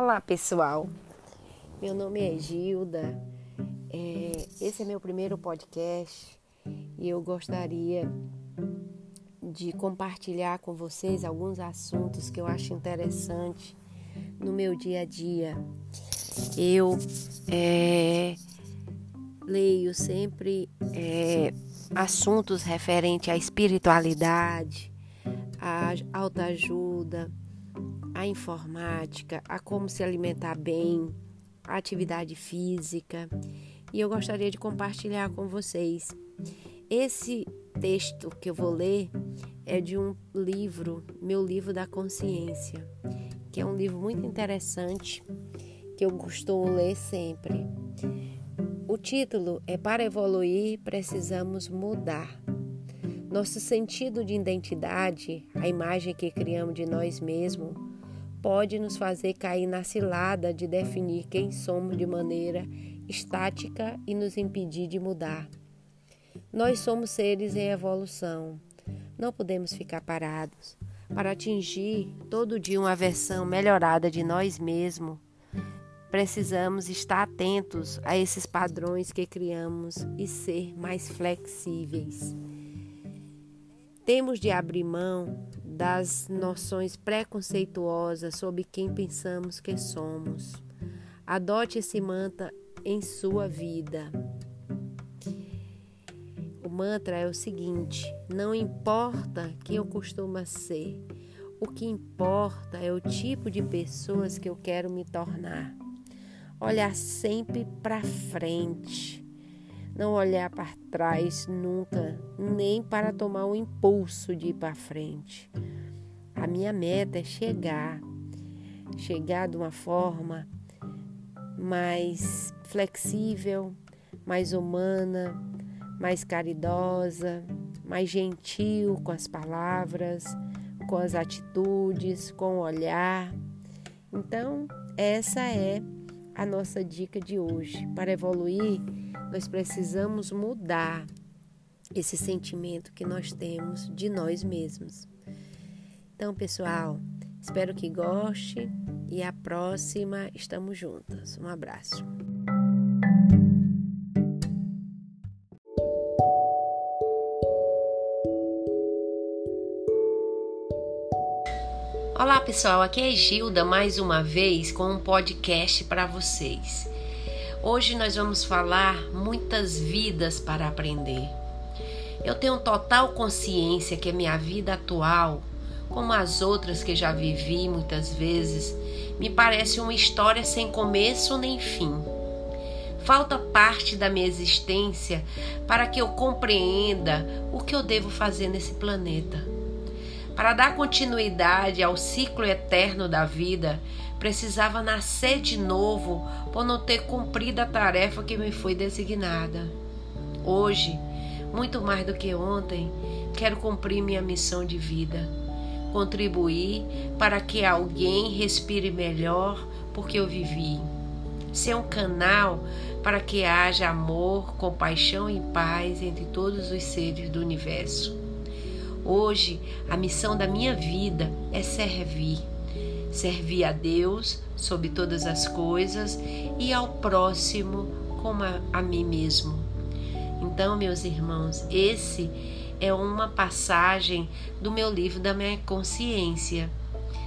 Olá pessoal, meu nome é Gilda, é, esse é meu primeiro podcast e eu gostaria de compartilhar com vocês alguns assuntos que eu acho interessante no meu dia a dia. Eu é, leio sempre é, assuntos referentes à espiritualidade, à autoajuda, a informática, a como se alimentar bem, a atividade física. E eu gostaria de compartilhar com vocês. Esse texto que eu vou ler é de um livro, meu livro da consciência, que é um livro muito interessante que eu costumo ler sempre. O título é Para evoluir, precisamos mudar. Nosso sentido de identidade, a imagem que criamos de nós mesmos, pode nos fazer cair na cilada de definir quem somos de maneira estática e nos impedir de mudar. Nós somos seres em evolução. Não podemos ficar parados. Para atingir todo dia uma versão melhorada de nós mesmos, precisamos estar atentos a esses padrões que criamos e ser mais flexíveis. Temos de abrir mão das noções preconceituosas sobre quem pensamos que somos. Adote esse mantra em sua vida. O mantra é o seguinte: não importa quem eu costumo ser, o que importa é o tipo de pessoas que eu quero me tornar. Olhar sempre para frente não olhar para trás nunca, nem para tomar o impulso de ir para frente. A minha meta é chegar, chegar de uma forma mais flexível, mais humana, mais caridosa, mais gentil com as palavras, com as atitudes, com o olhar. Então, essa é a nossa dica de hoje. Para evoluir, nós precisamos mudar esse sentimento que nós temos de nós mesmos. Então, pessoal, espero que goste e a próxima estamos juntas. Um abraço. Olá pessoal, aqui é Gilda mais uma vez com um podcast para vocês. Hoje nós vamos falar muitas vidas para aprender. Eu tenho total consciência que a minha vida atual, como as outras que já vivi muitas vezes, me parece uma história sem começo nem fim. Falta parte da minha existência para que eu compreenda o que eu devo fazer nesse planeta. Para dar continuidade ao ciclo eterno da vida, precisava nascer de novo por não ter cumprido a tarefa que me foi designada. Hoje, muito mais do que ontem, quero cumprir minha missão de vida, contribuir para que alguém respire melhor porque eu vivi, ser um canal para que haja amor, compaixão e paz entre todos os seres do universo. Hoje, a missão da minha vida é servir servir a Deus sobre todas as coisas e ao próximo como a, a mim mesmo. Então, meus irmãos, esse é uma passagem do meu livro da minha consciência.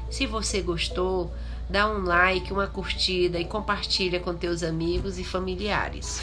Se você gostou, dá um like, uma curtida e compartilha com teus amigos e familiares.